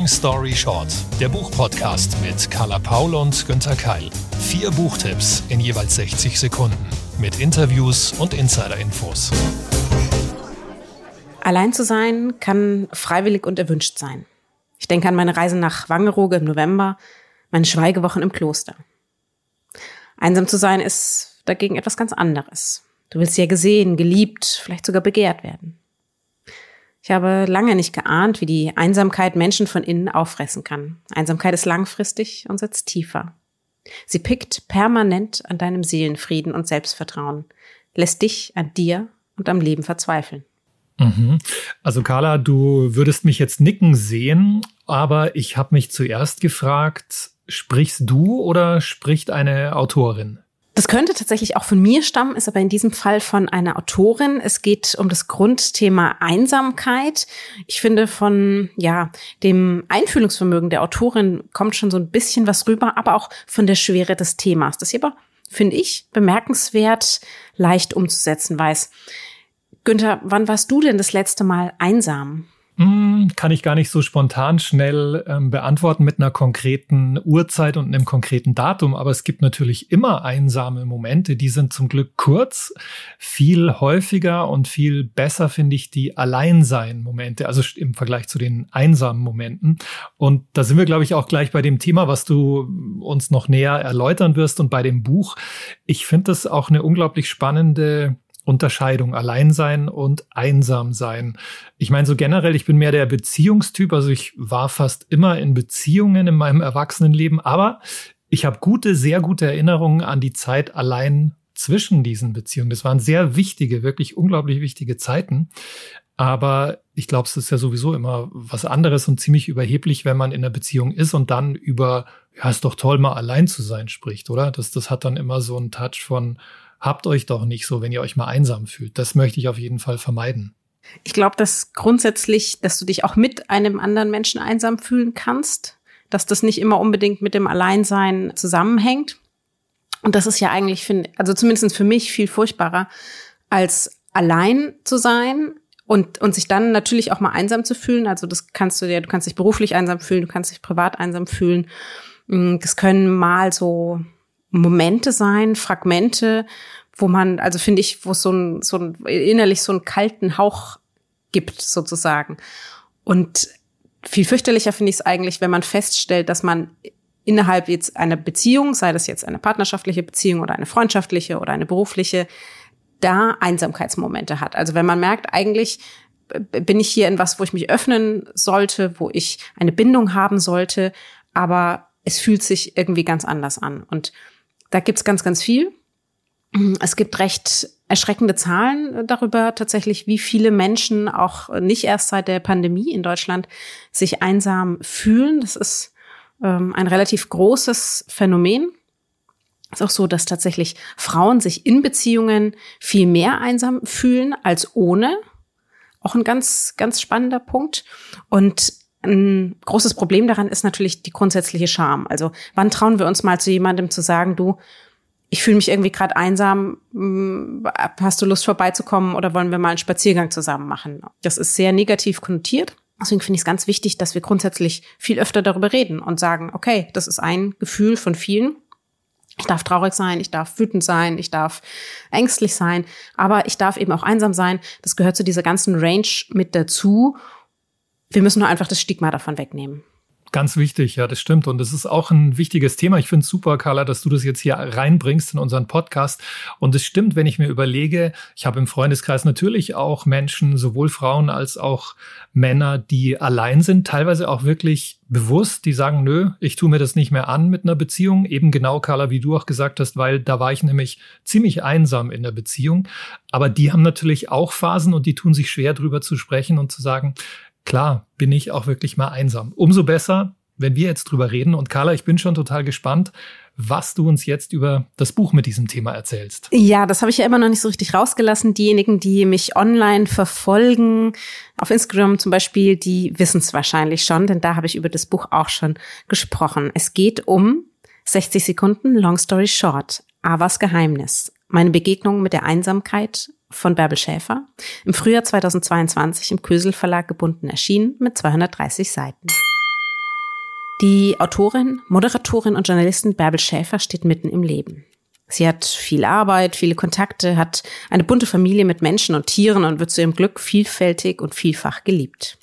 Long Story Short, der Buchpodcast mit Carla Paul und Günther Keil. Vier Buchtipps in jeweils 60 Sekunden mit Interviews und Insider-Infos. Allein zu sein kann freiwillig und erwünscht sein. Ich denke an meine Reise nach Wangerooge im November, meine Schweigewochen im Kloster. Einsam zu sein ist dagegen etwas ganz anderes. Du willst ja gesehen, geliebt, vielleicht sogar begehrt werden. Ich habe lange nicht geahnt, wie die Einsamkeit Menschen von innen auffressen kann. Einsamkeit ist langfristig und sitzt tiefer. Sie pickt permanent an deinem Seelenfrieden und Selbstvertrauen, lässt dich an dir und am Leben verzweifeln. Mhm. Also Carla, du würdest mich jetzt nicken sehen, aber ich habe mich zuerst gefragt, sprichst du oder spricht eine Autorin? Das könnte tatsächlich auch von mir stammen, ist aber in diesem Fall von einer Autorin. Es geht um das Grundthema Einsamkeit. Ich finde, von ja dem Einfühlungsvermögen der Autorin kommt schon so ein bisschen was rüber, aber auch von der Schwere des Themas, das sie aber, finde ich, bemerkenswert leicht umzusetzen weiß. Günther, wann warst du denn das letzte Mal einsam? Hm, kann ich gar nicht so spontan schnell ähm, beantworten mit einer konkreten Uhrzeit und einem konkreten Datum, aber es gibt natürlich immer einsame Momente, die sind zum Glück kurz. Viel häufiger und viel besser finde ich die Alleinsein-Momente, also im Vergleich zu den einsamen Momenten. Und da sind wir, glaube ich, auch gleich bei dem Thema, was du uns noch näher erläutern wirst und bei dem Buch. Ich finde das auch eine unglaublich spannende Unterscheidung Alleinsein und Einsamsein. Ich meine, so generell, ich bin mehr der Beziehungstyp, also ich war fast immer in Beziehungen in meinem Erwachsenenleben, aber ich habe gute, sehr gute Erinnerungen an die Zeit allein zwischen diesen Beziehungen. Das waren sehr wichtige, wirklich unglaublich wichtige Zeiten. Aber ich glaube, es ist ja sowieso immer was anderes und ziemlich überheblich, wenn man in einer Beziehung ist und dann über, ja, ist doch toll, mal allein zu sein spricht, oder? Das, das hat dann immer so einen Touch von, habt euch doch nicht so, wenn ihr euch mal einsam fühlt. Das möchte ich auf jeden Fall vermeiden. Ich glaube, dass grundsätzlich, dass du dich auch mit einem anderen Menschen einsam fühlen kannst, dass das nicht immer unbedingt mit dem Alleinsein zusammenhängt. Und das ist ja eigentlich, finde, also zumindest für mich viel furchtbarer, als allein zu sein und, und sich dann natürlich auch mal einsam zu fühlen. Also das kannst du ja, du kannst dich beruflich einsam fühlen, du kannst dich privat einsam fühlen. Mm, das können mal so Momente sein, Fragmente, wo man, also finde ich, wo es so ein, so ein innerlich so einen kalten Hauch gibt, sozusagen. Und viel fürchterlicher finde ich es eigentlich, wenn man feststellt, dass man innerhalb jetzt einer Beziehung, sei das jetzt eine partnerschaftliche Beziehung oder eine freundschaftliche oder eine berufliche, da Einsamkeitsmomente hat. Also wenn man merkt, eigentlich bin ich hier in was, wo ich mich öffnen sollte, wo ich eine Bindung haben sollte, aber es fühlt sich irgendwie ganz anders an. Und da gibt's ganz, ganz viel. Es gibt recht erschreckende Zahlen darüber tatsächlich, wie viele Menschen auch nicht erst seit der Pandemie in Deutschland sich einsam fühlen. Das ist ähm, ein relativ großes Phänomen. Es ist auch so, dass tatsächlich Frauen sich in Beziehungen viel mehr einsam fühlen als ohne. Auch ein ganz, ganz spannender Punkt. Und ein großes Problem daran ist natürlich die grundsätzliche Scham. Also wann trauen wir uns mal zu jemandem zu sagen, du, ich fühle mich irgendwie gerade einsam, hm, hast du Lust vorbeizukommen oder wollen wir mal einen Spaziergang zusammen machen? Das ist sehr negativ konnotiert. Deswegen finde ich es ganz wichtig, dass wir grundsätzlich viel öfter darüber reden und sagen, okay, das ist ein Gefühl von vielen. Ich darf traurig sein, ich darf wütend sein, ich darf ängstlich sein, aber ich darf eben auch einsam sein. Das gehört zu dieser ganzen Range mit dazu. Wir müssen nur einfach das Stigma davon wegnehmen. Ganz wichtig, ja, das stimmt. Und das ist auch ein wichtiges Thema. Ich finde es super, Carla, dass du das jetzt hier reinbringst in unseren Podcast. Und es stimmt, wenn ich mir überlege, ich habe im Freundeskreis natürlich auch Menschen, sowohl Frauen als auch Männer, die allein sind, teilweise auch wirklich bewusst, die sagen, nö, ich tue mir das nicht mehr an mit einer Beziehung. Eben genau, Carla, wie du auch gesagt hast, weil da war ich nämlich ziemlich einsam in der Beziehung. Aber die haben natürlich auch Phasen und die tun sich schwer, drüber zu sprechen und zu sagen, klar, bin ich auch wirklich mal einsam. Umso besser, wenn wir jetzt drüber reden. Und Carla, ich bin schon total gespannt, was du uns jetzt über das Buch mit diesem Thema erzählst. Ja, das habe ich ja immer noch nicht so richtig rausgelassen. Diejenigen, die mich online verfolgen, auf Instagram zum Beispiel, die wissen es wahrscheinlich schon, denn da habe ich über das Buch auch schon gesprochen. Es geht um 60 Sekunden, Long Story Short, Avas Geheimnis. Meine Begegnung mit der Einsamkeit von Bärbel Schäfer, im Frühjahr 2022 im Kösel Verlag gebunden erschienen mit 230 Seiten. Die Autorin, Moderatorin und Journalistin Bärbel Schäfer steht mitten im Leben. Sie hat viel Arbeit, viele Kontakte, hat eine bunte Familie mit Menschen und Tieren und wird zu ihrem Glück vielfältig und vielfach geliebt.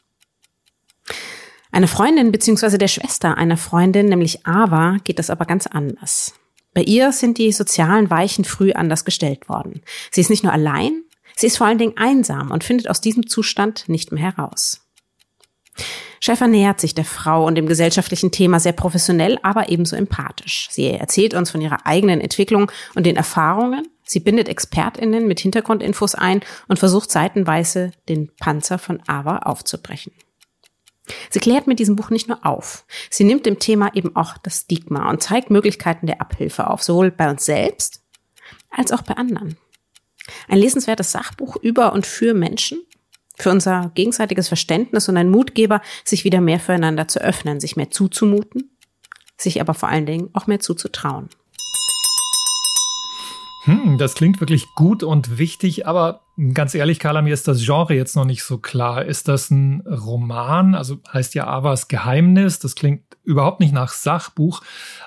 Eine Freundin bzw. der Schwester einer Freundin, nämlich Ava, geht das aber ganz anders. Bei ihr sind die sozialen Weichen früh anders gestellt worden. Sie ist nicht nur allein, sie ist vor allen Dingen einsam und findet aus diesem Zustand nicht mehr heraus. Schäfer nähert sich der Frau und dem gesellschaftlichen Thema sehr professionell, aber ebenso empathisch. Sie erzählt uns von ihrer eigenen Entwicklung und den Erfahrungen. Sie bindet ExpertInnen mit Hintergrundinfos ein und versucht seitenweise den Panzer von Ava aufzubrechen. Sie klärt mit diesem Buch nicht nur auf, sie nimmt dem Thema eben auch das Stigma und zeigt Möglichkeiten der Abhilfe auf, sowohl bei uns selbst als auch bei anderen. Ein lesenswertes Sachbuch über und für Menschen, für unser gegenseitiges Verständnis und ein Mutgeber, sich wieder mehr füreinander zu öffnen, sich mehr zuzumuten, sich aber vor allen Dingen auch mehr zuzutrauen. Hm, das klingt wirklich gut und wichtig, aber ganz ehrlich, Carla, mir ist das Genre jetzt noch nicht so klar. Ist das ein Roman? Also heißt ja Avas Geheimnis. Das klingt überhaupt nicht nach Sachbuch.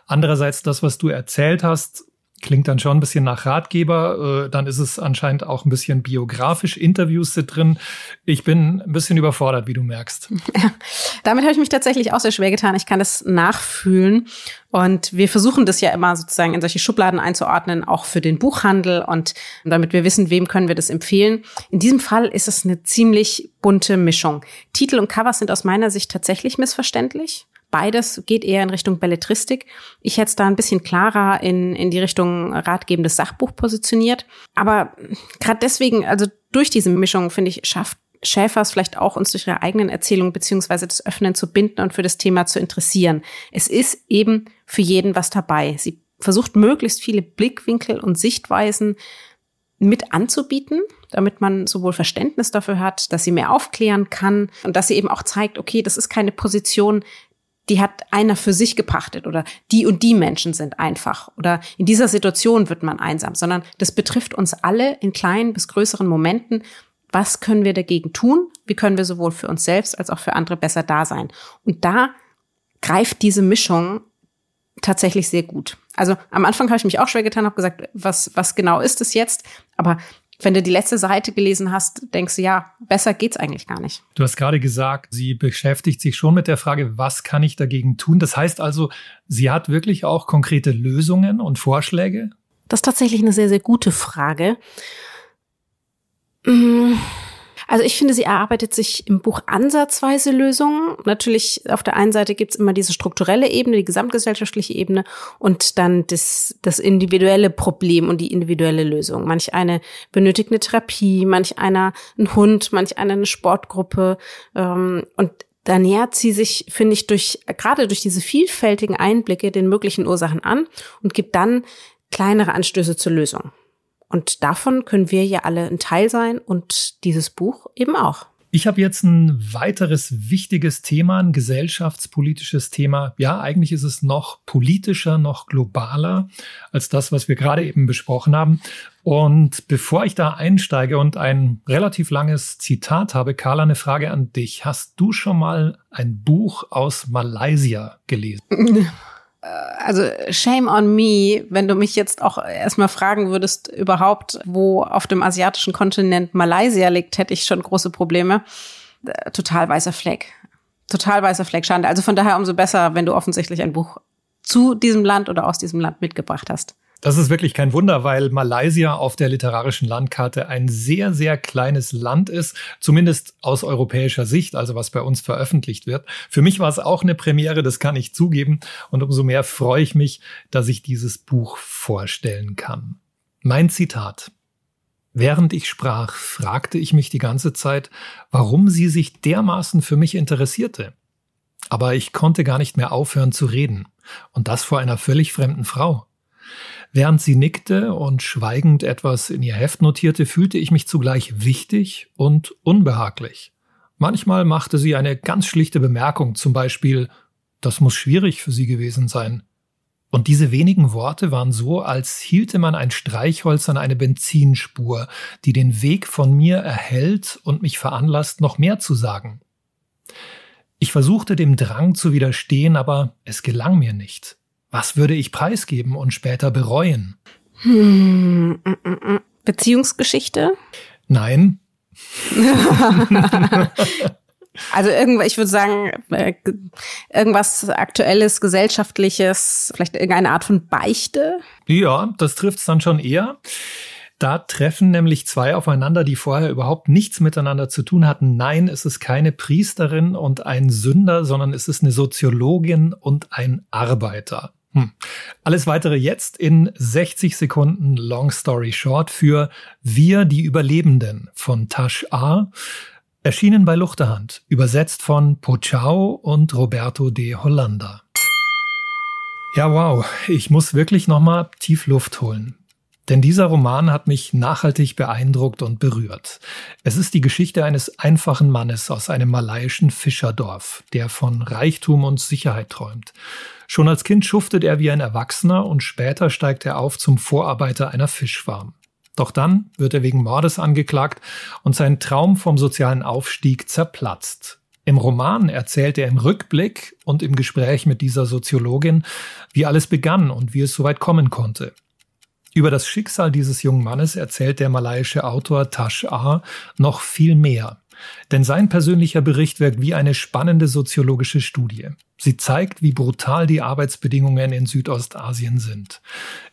Andererseits, das, was du erzählt hast, Klingt dann schon ein bisschen nach Ratgeber. Äh, dann ist es anscheinend auch ein bisschen biografisch. Interviews sind drin. Ich bin ein bisschen überfordert, wie du merkst. Damit habe ich mich tatsächlich auch sehr schwer getan. Ich kann das nachfühlen. Und wir versuchen das ja immer sozusagen in solche Schubladen einzuordnen, auch für den Buchhandel und damit wir wissen, wem können wir das empfehlen. In diesem Fall ist es eine ziemlich bunte Mischung. Titel und Cover sind aus meiner Sicht tatsächlich missverständlich. Beides geht eher in Richtung Belletristik. Ich hätte es da ein bisschen klarer in, in die Richtung ratgebendes Sachbuch positioniert. Aber gerade deswegen, also durch diese Mischung, finde ich, schafft Schäfers vielleicht auch uns durch ihre eigenen Erzählungen beziehungsweise das Öffnen zu binden und für das Thema zu interessieren. Es ist eben für jeden was dabei. Sie versucht möglichst viele Blickwinkel und Sichtweisen mit anzubieten, damit man sowohl Verständnis dafür hat, dass sie mehr aufklären kann und dass sie eben auch zeigt, okay, das ist keine Position, die hat einer für sich gepachtet oder die und die Menschen sind einfach oder in dieser Situation wird man einsam, sondern das betrifft uns alle in kleinen bis größeren Momenten. Was können wir dagegen tun? Wie können wir sowohl für uns selbst als auch für andere besser da sein? Und da greift diese Mischung tatsächlich sehr gut. Also am Anfang habe ich mich auch schwer getan, habe gesagt, was, was genau ist es jetzt? Aber wenn du die letzte Seite gelesen hast, denkst du, ja, besser geht's eigentlich gar nicht. Du hast gerade gesagt, sie beschäftigt sich schon mit der Frage, was kann ich dagegen tun? Das heißt also, sie hat wirklich auch konkrete Lösungen und Vorschläge? Das ist tatsächlich eine sehr, sehr gute Frage. Mmh also ich finde, sie erarbeitet sich im Buch ansatzweise Lösungen. Natürlich auf der einen Seite gibt's immer diese strukturelle Ebene, die gesamtgesellschaftliche Ebene und dann das, das individuelle Problem und die individuelle Lösung. Manch eine benötigt eine Therapie, manch einer ein Hund, manch einer eine Sportgruppe. Ähm, und da nähert sie sich, finde ich, durch, gerade durch diese vielfältigen Einblicke den möglichen Ursachen an und gibt dann kleinere Anstöße zur Lösung. Und davon können wir ja alle ein Teil sein und dieses Buch eben auch. Ich habe jetzt ein weiteres wichtiges Thema, ein gesellschaftspolitisches Thema. Ja, eigentlich ist es noch politischer, noch globaler als das, was wir gerade eben besprochen haben. Und bevor ich da einsteige und ein relativ langes Zitat habe, Carla, eine Frage an dich. Hast du schon mal ein Buch aus Malaysia gelesen? Äh, also shame on me, wenn du mich jetzt auch erstmal fragen würdest, überhaupt, wo auf dem asiatischen Kontinent Malaysia liegt, hätte ich schon große Probleme. Äh, total weißer Fleck. Total weißer Fleck, Schande. Also von daher umso besser, wenn du offensichtlich ein Buch zu diesem Land oder aus diesem Land mitgebracht hast. Das ist wirklich kein Wunder, weil Malaysia auf der literarischen Landkarte ein sehr, sehr kleines Land ist, zumindest aus europäischer Sicht, also was bei uns veröffentlicht wird. Für mich war es auch eine Premiere, das kann ich zugeben. Und umso mehr freue ich mich, dass ich dieses Buch vorstellen kann. Mein Zitat. Während ich sprach, fragte ich mich die ganze Zeit, warum sie sich dermaßen für mich interessierte. Aber ich konnte gar nicht mehr aufhören zu reden. Und das vor einer völlig fremden Frau. Während sie nickte und schweigend etwas in ihr Heft notierte, fühlte ich mich zugleich wichtig und unbehaglich. Manchmal machte sie eine ganz schlichte Bemerkung, zum Beispiel, das muss schwierig für sie gewesen sein. Und diese wenigen Worte waren so, als hielte man ein Streichholz an eine Benzinspur, die den Weg von mir erhellt und mich veranlasst, noch mehr zu sagen. Ich versuchte dem Drang zu widerstehen, aber es gelang mir nicht. Was würde ich preisgeben und später bereuen? Hm, mm, mm, mm. Beziehungsgeschichte? Nein. Also irgendwas, ich würde sagen, äh, irgendwas Aktuelles, Gesellschaftliches, vielleicht irgendeine Art von Beichte? Ja, das trifft es dann schon eher. Da treffen nämlich zwei aufeinander, die vorher überhaupt nichts miteinander zu tun hatten. Nein, es ist keine Priesterin und ein Sünder, sondern es ist eine Soziologin und ein Arbeiter. Hm. Alles weitere jetzt in 60 Sekunden Long Story Short für Wir die Überlebenden von Tash A. Erschienen bei Luchterhand, übersetzt von Pochau und Roberto de Hollanda. Ja, wow, ich muss wirklich nochmal tief Luft holen. Denn dieser Roman hat mich nachhaltig beeindruckt und berührt. Es ist die Geschichte eines einfachen Mannes aus einem malaiischen Fischerdorf, der von Reichtum und Sicherheit träumt. Schon als Kind schuftet er wie ein Erwachsener und später steigt er auf zum Vorarbeiter einer Fischfarm. Doch dann wird er wegen Mordes angeklagt und sein Traum vom sozialen Aufstieg zerplatzt. Im Roman erzählt er im Rückblick und im Gespräch mit dieser Soziologin, wie alles begann und wie es so weit kommen konnte. Über das Schicksal dieses jungen Mannes erzählt der malaiische Autor Tash A noch viel mehr. Denn sein persönlicher Bericht wirkt wie eine spannende soziologische Studie. Sie zeigt, wie brutal die Arbeitsbedingungen in Südostasien sind,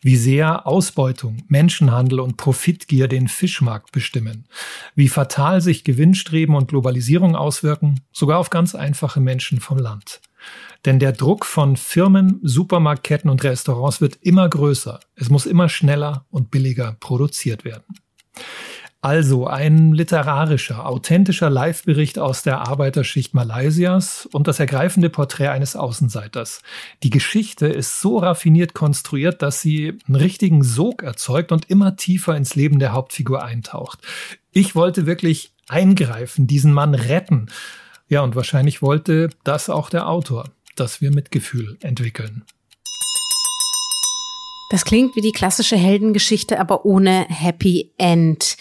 wie sehr Ausbeutung, Menschenhandel und Profitgier den Fischmarkt bestimmen, wie fatal sich Gewinnstreben und Globalisierung auswirken, sogar auf ganz einfache Menschen vom Land. Denn der Druck von Firmen, Supermarktketten und Restaurants wird immer größer. Es muss immer schneller und billiger produziert werden. Also ein literarischer, authentischer Live-Bericht aus der Arbeiterschicht Malaysias und das ergreifende Porträt eines Außenseiters. Die Geschichte ist so raffiniert konstruiert, dass sie einen richtigen Sog erzeugt und immer tiefer ins Leben der Hauptfigur eintaucht. Ich wollte wirklich eingreifen, diesen Mann retten. Ja, und wahrscheinlich wollte das auch der Autor, dass wir Mitgefühl entwickeln. Das klingt wie die klassische Heldengeschichte, aber ohne Happy End.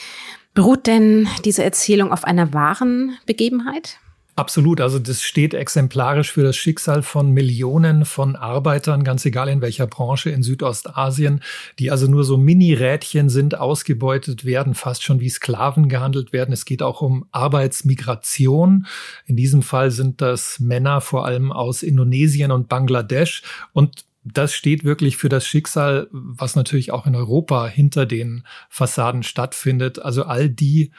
Beruht denn diese Erzählung auf einer wahren Begebenheit? Absolut, also das steht exemplarisch für das Schicksal von Millionen von Arbeitern, ganz egal in welcher Branche in Südostasien, die also nur so Mini-Rädchen sind, ausgebeutet werden, fast schon wie Sklaven gehandelt werden. Es geht auch um Arbeitsmigration. In diesem Fall sind das Männer vor allem aus Indonesien und Bangladesch und das steht wirklich für das Schicksal, was natürlich auch in Europa hinter den Fassaden stattfindet. Also all die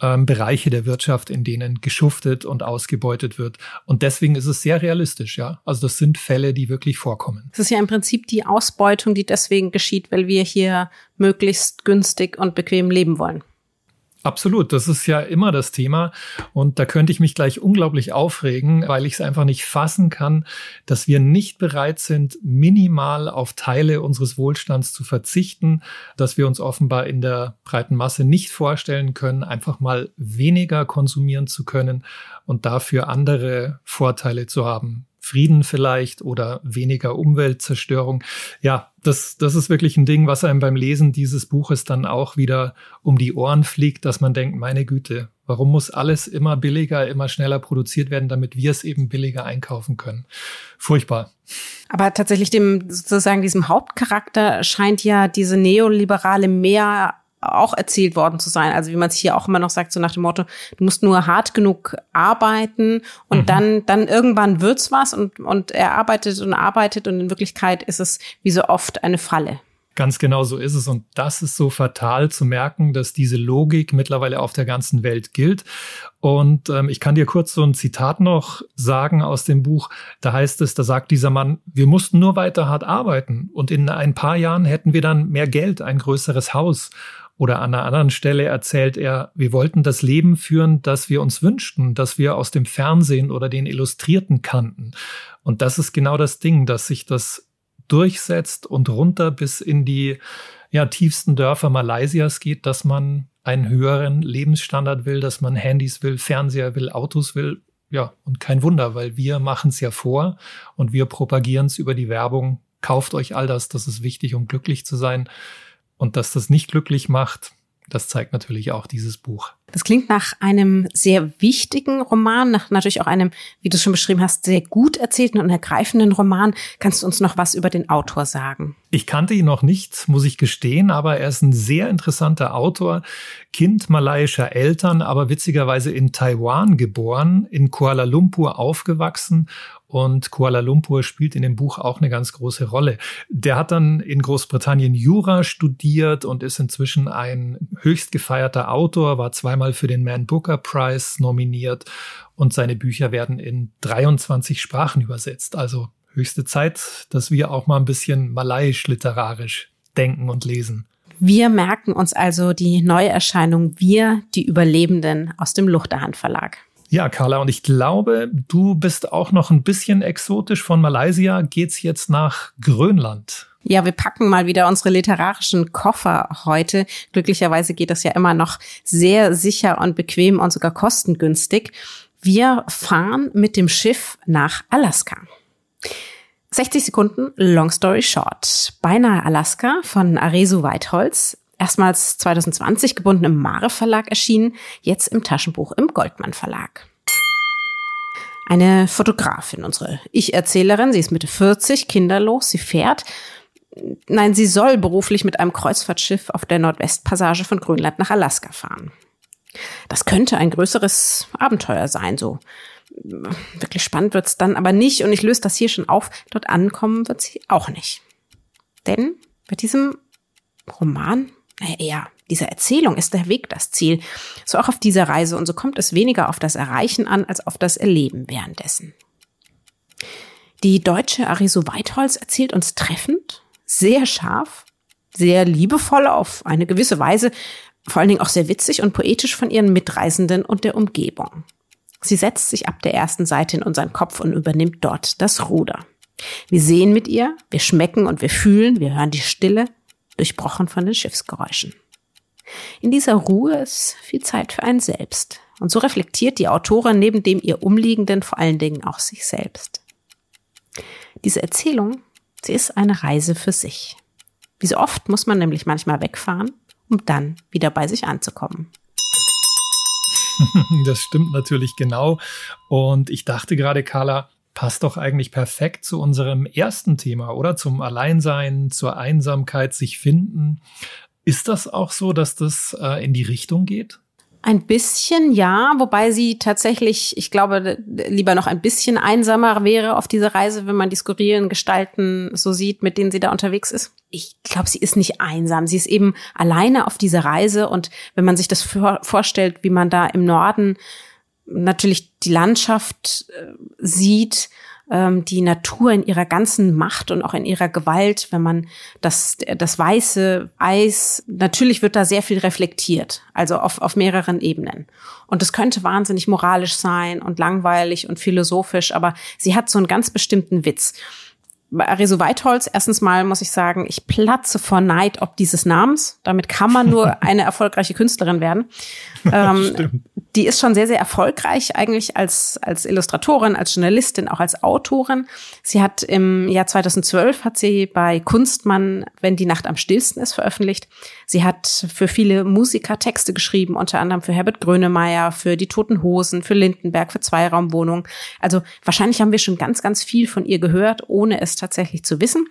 ähm, Bereiche der Wirtschaft, in denen geschuftet und ausgebeutet wird. Und deswegen ist es sehr realistisch, ja. Also das sind Fälle, die wirklich vorkommen. Es ist ja im Prinzip die Ausbeutung, die deswegen geschieht, weil wir hier möglichst günstig und bequem leben wollen. Absolut, das ist ja immer das Thema. Und da könnte ich mich gleich unglaublich aufregen, weil ich es einfach nicht fassen kann, dass wir nicht bereit sind, minimal auf Teile unseres Wohlstands zu verzichten, dass wir uns offenbar in der breiten Masse nicht vorstellen können, einfach mal weniger konsumieren zu können und dafür andere Vorteile zu haben, Frieden vielleicht oder weniger Umweltzerstörung. Ja, das, das ist wirklich ein Ding, was einem beim Lesen dieses Buches dann auch wieder um die Ohren fliegt, dass man denkt, meine Güte, warum muss alles immer billiger, immer schneller produziert werden, damit wir es eben billiger einkaufen können? Furchtbar. Aber tatsächlich dem sozusagen diesem Hauptcharakter scheint ja diese neoliberale mehr auch erzielt worden zu sein. Also wie man es hier auch immer noch sagt, so nach dem Motto, du musst nur hart genug arbeiten und mhm. dann, dann irgendwann wird's was und, und er arbeitet und arbeitet und in Wirklichkeit ist es wie so oft eine Falle. Ganz genau so ist es. Und das ist so fatal zu merken, dass diese Logik mittlerweile auf der ganzen Welt gilt. Und ähm, ich kann dir kurz so ein Zitat noch sagen aus dem Buch. Da heißt es, da sagt dieser Mann, wir mussten nur weiter hart arbeiten und in ein paar Jahren hätten wir dann mehr Geld, ein größeres Haus. Oder an einer anderen Stelle erzählt er, wir wollten das Leben führen, das wir uns wünschten, das wir aus dem Fernsehen oder den Illustrierten kannten. Und das ist genau das Ding, dass sich das durchsetzt und runter bis in die ja, tiefsten Dörfer Malaysias geht, dass man einen höheren Lebensstandard will, dass man Handys will, Fernseher will, Autos will. Ja, und kein Wunder, weil wir machen es ja vor und wir propagieren es über die Werbung. Kauft euch all das, das ist wichtig, um glücklich zu sein. Und dass das nicht glücklich macht, Das zeigt natürlich auch dieses Buch. Das klingt nach einem sehr wichtigen Roman, nach natürlich auch einem, wie du schon beschrieben hast, sehr gut erzählten und ergreifenden Roman. Kannst du uns noch was über den Autor sagen? Ich kannte ihn noch nicht, muss ich gestehen, aber er ist ein sehr interessanter Autor, Kind malaiischer Eltern, aber witzigerweise in Taiwan geboren, in Kuala Lumpur aufgewachsen und Kuala Lumpur spielt in dem Buch auch eine ganz große Rolle. Der hat dann in Großbritannien Jura studiert und ist inzwischen ein höchst gefeierter Autor, war zweimal für den Man Booker Prize nominiert und seine Bücher werden in 23 Sprachen übersetzt. Also höchste Zeit, dass wir auch mal ein bisschen malaiisch literarisch denken und lesen. Wir merken uns also die Neuerscheinung Wir, die Überlebenden aus dem Luchterhand Verlag. Ja, Carla, und ich glaube, du bist auch noch ein bisschen exotisch. Von Malaysia geht's jetzt nach Grönland. Ja, wir packen mal wieder unsere literarischen Koffer heute. Glücklicherweise geht das ja immer noch sehr sicher und bequem und sogar kostengünstig. Wir fahren mit dem Schiff nach Alaska. 60 Sekunden, long story short. Beinahe Alaska von Aresu Weitholz. Erstmals 2020 gebunden im Mare Verlag erschienen, jetzt im Taschenbuch im Goldmann Verlag. Eine Fotografin, unsere Ich-Erzählerin, sie ist Mitte 40, kinderlos, sie fährt, nein, sie soll beruflich mit einem Kreuzfahrtschiff auf der Nordwestpassage von Grönland nach Alaska fahren. Das könnte ein größeres Abenteuer sein, so. Wirklich spannend wird's dann aber nicht und ich löse das hier schon auf. Dort ankommen wird sie auch nicht. Denn bei diesem Roman ja, dieser Erzählung ist der Weg das Ziel. So auch auf dieser Reise. Und so kommt es weniger auf das Erreichen an, als auf das Erleben währenddessen. Die deutsche Ariso Weitholz erzählt uns treffend, sehr scharf, sehr liebevoll auf eine gewisse Weise, vor allen Dingen auch sehr witzig und poetisch von ihren Mitreisenden und der Umgebung. Sie setzt sich ab der ersten Seite in unseren Kopf und übernimmt dort das Ruder. Wir sehen mit ihr, wir schmecken und wir fühlen, wir hören die Stille, durchbrochen von den Schiffsgeräuschen. In dieser Ruhe ist viel Zeit für einen selbst. Und so reflektiert die Autorin neben dem ihr Umliegenden vor allen Dingen auch sich selbst. Diese Erzählung, sie ist eine Reise für sich. Wie so oft muss man nämlich manchmal wegfahren, um dann wieder bei sich anzukommen. Das stimmt natürlich genau. Und ich dachte gerade, Carla, passt doch eigentlich perfekt zu unserem ersten Thema, oder? Zum Alleinsein, zur Einsamkeit, sich finden. Ist das auch so, dass das äh, in die Richtung geht? Ein bisschen ja, wobei sie tatsächlich, ich glaube, lieber noch ein bisschen einsamer wäre auf dieser Reise, wenn man die skurrilen Gestalten so sieht, mit denen sie da unterwegs ist. Ich glaube, sie ist nicht einsam. Sie ist eben alleine auf dieser Reise und wenn man sich das vorstellt, wie man da im Norden natürlich die Landschaft äh, sieht, ähm, die Natur in ihrer ganzen Macht und auch in ihrer Gewalt, wenn man das, das weiße Eis, natürlich wird da sehr viel reflektiert, also auf, auf mehreren Ebenen. Und es könnte wahnsinnig moralisch sein und langweilig und philosophisch, aber sie hat so einen ganz bestimmten Witz bei Areso Weitholz, erstens mal muss ich sagen, ich platze vor Neid ob dieses Namens. Damit kann man nur eine erfolgreiche Künstlerin werden. Ähm, die ist schon sehr, sehr erfolgreich eigentlich als, als Illustratorin, als Journalistin, auch als Autorin. Sie hat im Jahr 2012 hat sie bei Kunstmann, wenn die Nacht am stillsten ist, veröffentlicht. Sie hat für viele Musiker Texte geschrieben, unter anderem für Herbert Grönemeyer, für die Toten Hosen, für Lindenberg, für Zweiraumwohnungen. Also wahrscheinlich haben wir schon ganz, ganz viel von ihr gehört, ohne es tatsächlich zu wissen.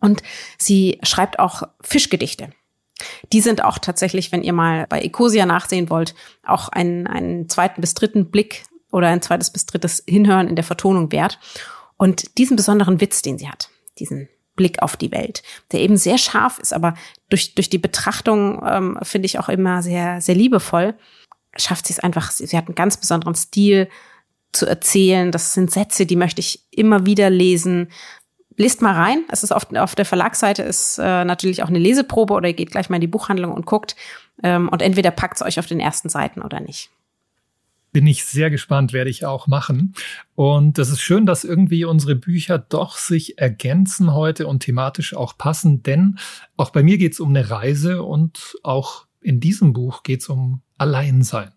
Und sie schreibt auch Fischgedichte. Die sind auch tatsächlich, wenn ihr mal bei Ecosia nachsehen wollt, auch einen, einen zweiten bis dritten Blick oder ein zweites bis drittes Hinhören in der Vertonung wert. Und diesen besonderen Witz, den sie hat, diesen Blick auf die Welt, der eben sehr scharf ist, aber durch, durch die Betrachtung ähm, finde ich auch immer sehr, sehr liebevoll, schafft sie es einfach, sie, sie hat einen ganz besonderen Stil zu erzählen. Das sind Sätze, die möchte ich immer wieder lesen. Lest mal rein. Es ist auf, auf der Verlagsseite ist äh, natürlich auch eine Leseprobe oder ihr geht gleich mal in die Buchhandlung und guckt. Ähm, und entweder packt es euch auf den ersten Seiten oder nicht. Bin ich sehr gespannt, werde ich auch machen. Und es ist schön, dass irgendwie unsere Bücher doch sich ergänzen heute und thematisch auch passen, denn auch bei mir geht es um eine Reise und auch in diesem Buch geht es um Alleinsein.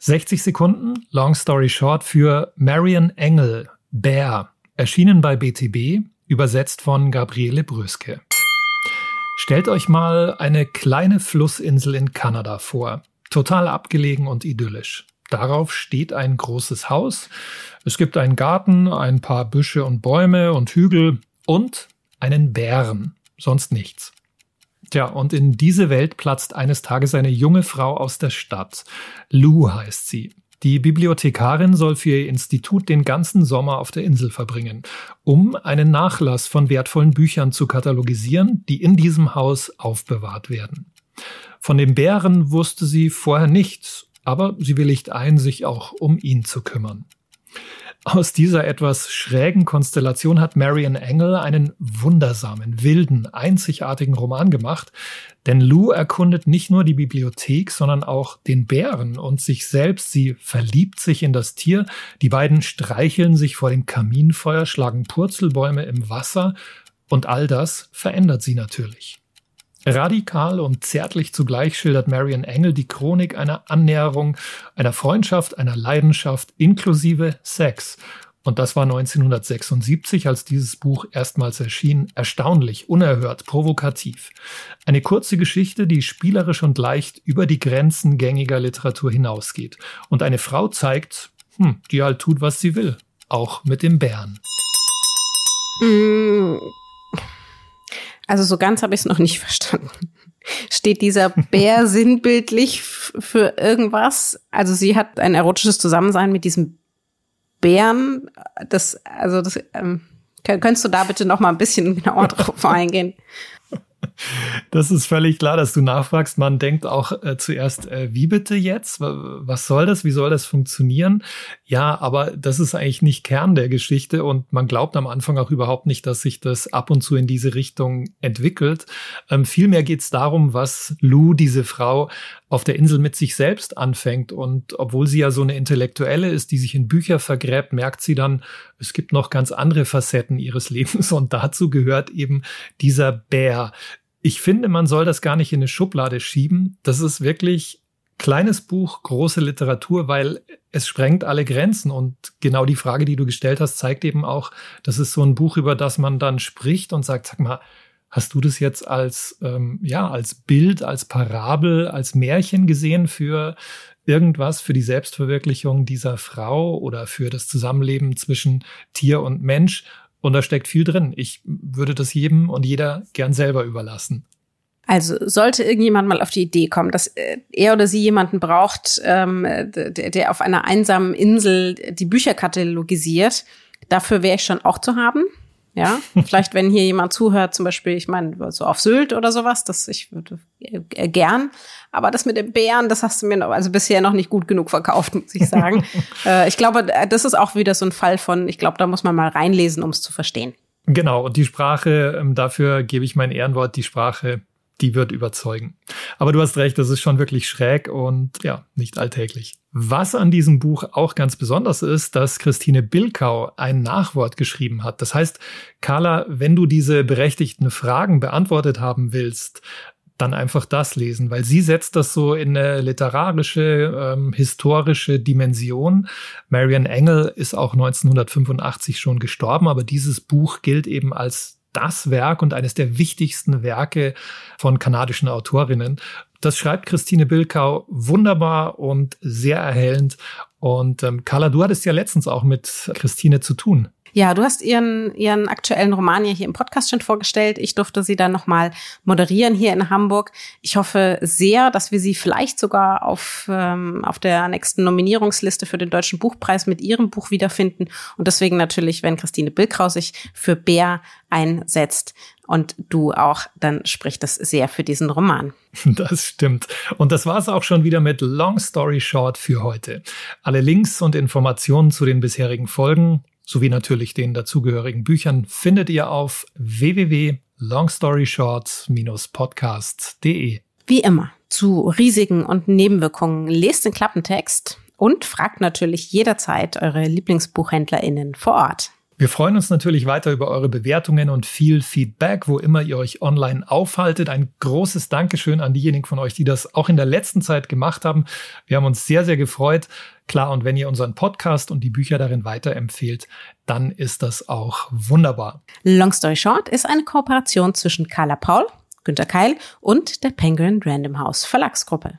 60 Sekunden, Long Story Short, für Marion Engel, Bear, Erschienen bei BTB, übersetzt von Gabriele Bröske. Stellt euch mal eine kleine Flussinsel in Kanada vor. Total abgelegen und idyllisch. Darauf steht ein großes Haus. Es gibt einen Garten, ein paar Büsche und Bäume und Hügel und einen Bären. Sonst nichts. Tja, und in diese Welt platzt eines Tages eine junge Frau aus der Stadt. Lou heißt sie. Die Bibliothekarin soll für ihr Institut den ganzen Sommer auf der Insel verbringen, um einen Nachlass von wertvollen Büchern zu katalogisieren, die in diesem Haus aufbewahrt werden. Von dem Bären wusste sie vorher nichts, aber sie willigt ein, sich auch um ihn zu kümmern. Aus dieser etwas schrägen Konstellation hat Marian Engel einen wundersamen, wilden, einzigartigen Roman gemacht, denn Lou erkundet nicht nur die Bibliothek, sondern auch den Bären und sich selbst. Sie verliebt sich in das Tier. Die beiden streicheln sich vor dem Kaminfeuer, schlagen Purzelbäume im Wasser und all das verändert sie natürlich. Radikal und zärtlich zugleich schildert Marian Engel die Chronik einer Annäherung, einer Freundschaft, einer Leidenschaft inklusive Sex. Und das war 1976, als dieses Buch erstmals erschien, erstaunlich, unerhört, provokativ. Eine kurze Geschichte, die spielerisch und leicht über die Grenzen gängiger Literatur hinausgeht. Und eine Frau zeigt, hm, die halt tut, was sie will. Auch mit dem Bären. Mm, also so ganz habe ich es noch nicht verstanden. Steht dieser Bär sinnbildlich für irgendwas? Also sie hat ein erotisches Zusammensein mit diesem Bären. Das, also das, ähm, könntest du da bitte noch mal ein bisschen genauer drauf eingehen? Das ist völlig klar, dass du nachfragst. Man denkt auch äh, zuerst, äh, wie bitte jetzt? Was soll das? Wie soll das funktionieren? Ja, aber das ist eigentlich nicht Kern der Geschichte und man glaubt am Anfang auch überhaupt nicht, dass sich das ab und zu in diese Richtung entwickelt. Ähm, vielmehr geht es darum, was Lou, diese Frau, auf der Insel mit sich selbst anfängt. Und obwohl sie ja so eine Intellektuelle ist, die sich in Bücher vergräbt, merkt sie dann, es gibt noch ganz andere Facetten ihres Lebens und dazu gehört eben dieser Bär. Ich finde, man soll das gar nicht in eine Schublade schieben. Das ist wirklich kleines Buch, große Literatur, weil es sprengt alle Grenzen. Und genau die Frage, die du gestellt hast, zeigt eben auch, das ist so ein Buch, über das man dann spricht und sagt, sag mal, Hast du das jetzt als, ähm, ja, als Bild, als Parabel, als Märchen gesehen für irgendwas, für die Selbstverwirklichung dieser Frau oder für das Zusammenleben zwischen Tier und Mensch? Und da steckt viel drin. Ich würde das jedem und jeder gern selber überlassen. Also sollte irgendjemand mal auf die Idee kommen, dass äh, er oder sie jemanden braucht, ähm, der, der auf einer einsamen Insel die Bücher katalogisiert, dafür wäre ich schon auch zu haben. Ja, vielleicht wenn hier jemand zuhört, zum Beispiel, ich meine, so auf Sylt oder sowas, das ich würde äh, gern. Aber das mit den Bären, das hast du mir noch, also bisher noch nicht gut genug verkauft, muss ich sagen. äh, ich glaube, das ist auch wieder so ein Fall von, ich glaube, da muss man mal reinlesen, um es zu verstehen. Genau, und die Sprache, ähm, dafür gebe ich mein Ehrenwort, die Sprache die wird überzeugen. Aber du hast recht, das ist schon wirklich schräg und ja, nicht alltäglich. Was an diesem Buch auch ganz besonders ist, dass Christine Bilkau ein Nachwort geschrieben hat. Das heißt, Carla, wenn du diese berechtigten Fragen beantwortet haben willst, dann einfach das lesen, weil sie setzt das so in eine literarische, ähm, historische Dimension. Marian Engel ist auch 1985 schon gestorben, aber dieses Buch gilt eben als das Werk und eines der wichtigsten Werke von kanadischen Autorinnen. Das schreibt Christine Bilkau wunderbar und sehr erhellend. Und ähm, Carla, du hattest ja letztens auch mit Christine zu tun. Ja, du hast ihren, ihren aktuellen Roman ja hier im Podcast schon vorgestellt. Ich durfte sie dann nochmal moderieren hier in Hamburg. Ich hoffe sehr, dass wir sie vielleicht sogar auf, ähm, auf der nächsten Nominierungsliste für den Deutschen Buchpreis mit ihrem Buch wiederfinden. Und deswegen natürlich, wenn Christine Billkraus sich für Bär einsetzt, und du auch, dann spricht das sehr für diesen Roman. Das stimmt. Und das war es auch schon wieder mit Long Story Short für heute. Alle Links und Informationen zu den bisherigen Folgen sowie natürlich den dazugehörigen Büchern findet ihr auf www.longstoryshort-podcast.de. Wie immer, zu Risiken und Nebenwirkungen lest den Klappentext und fragt natürlich jederzeit eure Lieblingsbuchhändlerinnen vor Ort. Wir freuen uns natürlich weiter über eure Bewertungen und viel Feedback, wo immer ihr euch online aufhaltet. Ein großes Dankeschön an diejenigen von euch, die das auch in der letzten Zeit gemacht haben. Wir haben uns sehr, sehr gefreut. Klar, und wenn ihr unseren Podcast und die Bücher darin weiterempfehlt, dann ist das auch wunderbar. Long Story Short ist eine Kooperation zwischen Carla Paul Günter Keil und der Penguin Random House Verlagsgruppe.